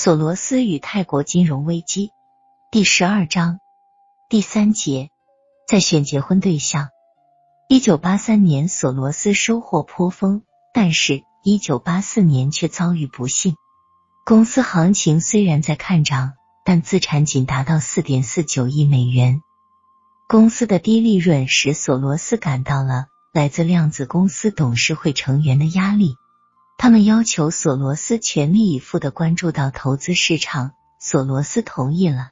索罗斯与泰国金融危机第十二章第三节，在选结婚对象。一九八三年，索罗斯收获颇丰，但是，一九八四年却遭遇不幸。公司行情虽然在看涨，但资产仅达到四点四九亿美元。公司的低利润使索罗斯感到了来自量子公司董事会成员的压力。他们要求索罗斯全力以赴的关注到投资市场，索罗斯同意了。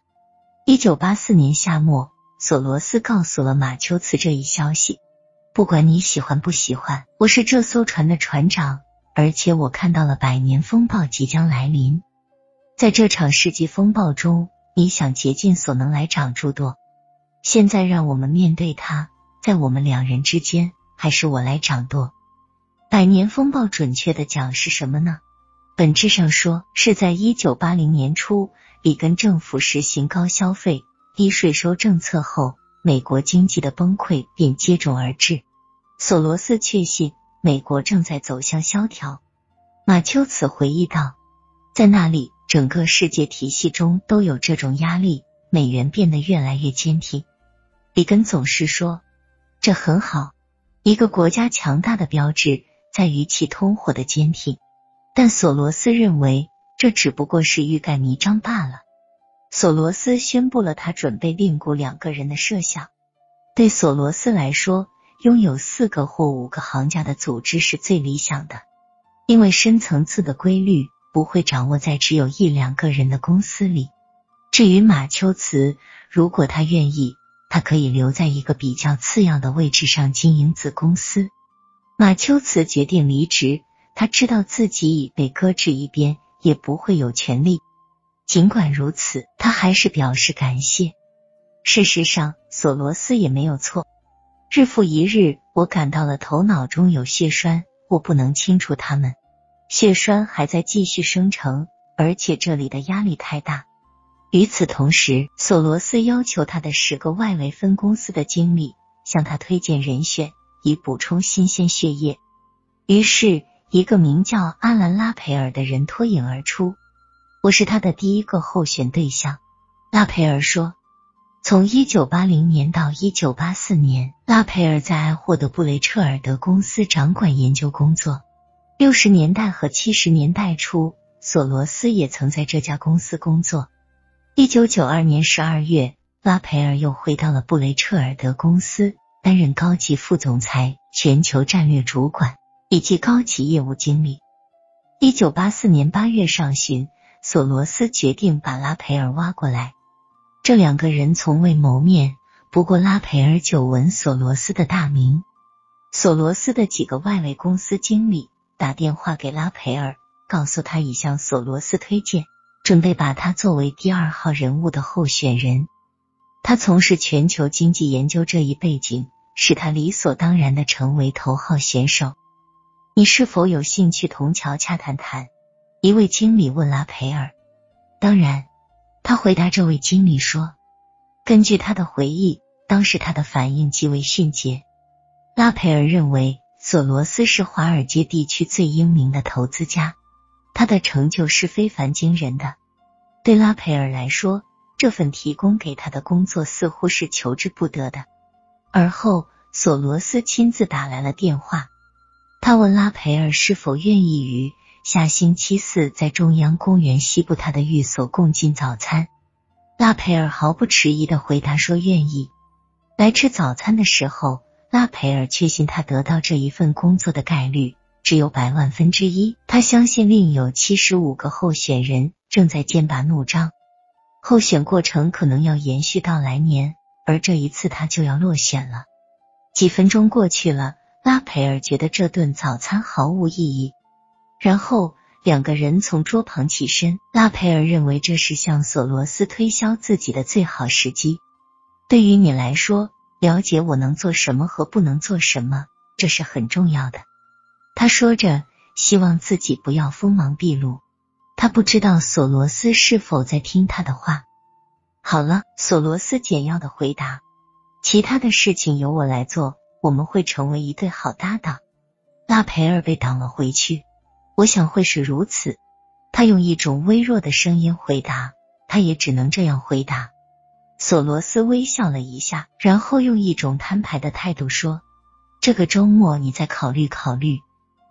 一九八四年夏末，索罗斯告诉了马丘茨这一消息：不管你喜欢不喜欢，我是这艘船的船长，而且我看到了百年风暴即将来临。在这场世纪风暴中，你想竭尽所能来掌住舵。现在让我们面对它，在我们两人之间，还是我来掌舵。百年风暴准确的讲是什么呢？本质上说，是在一九八零年初，里根政府实行高消费、低税收政策后，美国经济的崩溃便接踵而至。索罗斯确信美国正在走向萧条。马丘茨回忆道，在那里，整个世界体系中都有这种压力，美元变得越来越坚挺。里根总是说，这很好，一个国家强大的标志。在于其通货的坚挺，但索罗斯认为这只不过是欲盖弥彰罢了。索罗斯宣布了他准备另雇两个人的设想。对索罗斯来说，拥有四个或五个行家的组织是最理想的，因为深层次的规律不会掌握在只有一两个人的公司里。至于马丘茨，如果他愿意，他可以留在一个比较次要的位置上经营子公司。马丘茨决定离职，他知道自己已被搁置一边，也不会有权利。尽管如此，他还是表示感谢。事实上，索罗斯也没有错。日复一日，我感到了头脑中有血栓，我不能清除它们。血栓还在继续生成，而且这里的压力太大。与此同时，索罗斯要求他的十个外围分公司的经理向他推荐人选。以补充新鲜血液。于是，一个名叫阿兰拉培尔的人脱颖而出。我是他的第一个候选对象，拉培尔说。从一九八零年到一九八四年，拉培尔在爱霍德布雷彻尔德公司掌管研究工作。六十年代和七十年代初，索罗斯也曾在这家公司工作。一九九二年十二月，拉培尔又回到了布雷彻尔德公司。担任高级副总裁、全球战略主管以及高级业务经理。一九八四年八月上旬，索罗斯决定把拉培尔挖过来。这两个人从未谋面，不过拉培尔久闻索罗斯的大名。索罗斯的几个外围公司经理打电话给拉培尔，告诉他已向索罗斯推荐，准备把他作为第二号人物的候选人。他从事全球经济研究这一背景。使他理所当然的成为头号选手。你是否有兴趣同乔洽谈谈？一位经理问拉培尔。当然，他回答这位经理说。根据他的回忆，当时他的反应极为迅捷。拉培尔认为索罗斯是华尔街地区最英明的投资家，他的成就是非凡惊人的。对拉培尔来说，这份提供给他的工作似乎是求之不得的。而后，索罗斯亲自打来了电话。他问拉培尔是否愿意于下星期四在中央公园西部他的寓所共进早餐。拉培尔毫不迟疑的回答说愿意。来吃早餐的时候，拉培尔确信他得到这一份工作的概率只有百万分之一。他相信另有七十五个候选人正在剑拔弩张，候选过程可能要延续到来年。而这一次，他就要落选了。几分钟过去了，拉佩尔觉得这顿早餐毫无意义。然后两个人从桌旁起身。拉佩尔认为这是向索罗斯推销自己的最好时机。对于你来说，了解我能做什么和不能做什么，这是很重要的。他说着，希望自己不要锋芒毕露。他不知道索罗斯是否在听他的话。好了，索罗斯简要的回答。其他的事情由我来做，我们会成为一对好搭档。拉培尔被挡了回去。我想会是如此。他用一种微弱的声音回答：“他也只能这样回答。”索罗斯微笑了一下，然后用一种摊牌的态度说：“这个周末你再考虑考虑，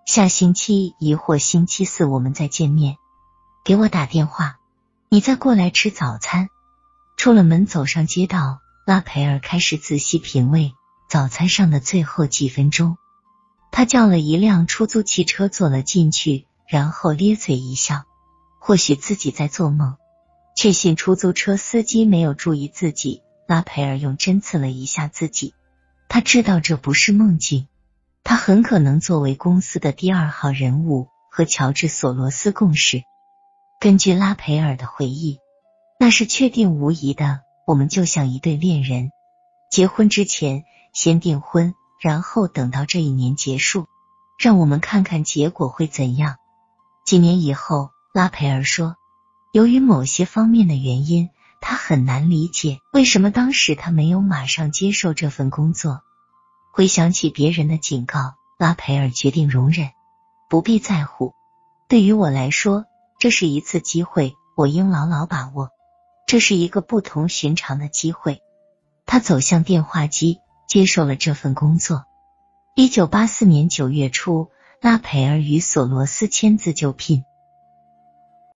下星期一或星期四我们再见面，给我打电话，你再过来吃早餐。”出了门，走上街道，拉培尔开始仔细品味早餐上的最后几分钟。他叫了一辆出租汽车坐了进去，然后咧嘴一笑，或许自己在做梦。确信出租车司机没有注意自己，拉培尔用针刺了一下自己。他知道这不是梦境，他很可能作为公司的第二号人物和乔治·索罗斯共事。根据拉培尔的回忆，那是确定无疑的。我们就像一对恋人，结婚之前先订婚，然后等到这一年结束，让我们看看结果会怎样。几年以后，拉培尔说。由于某些方面的原因，他很难理解为什么当时他没有马上接受这份工作。回想起别人的警告，拉培尔决定容忍，不必在乎。对于我来说，这是一次机会，我应牢牢把握。这是一个不同寻常的机会。他走向电话机，接受了这份工作。一九八四年九月初，拉佩尔与索罗斯签字就聘。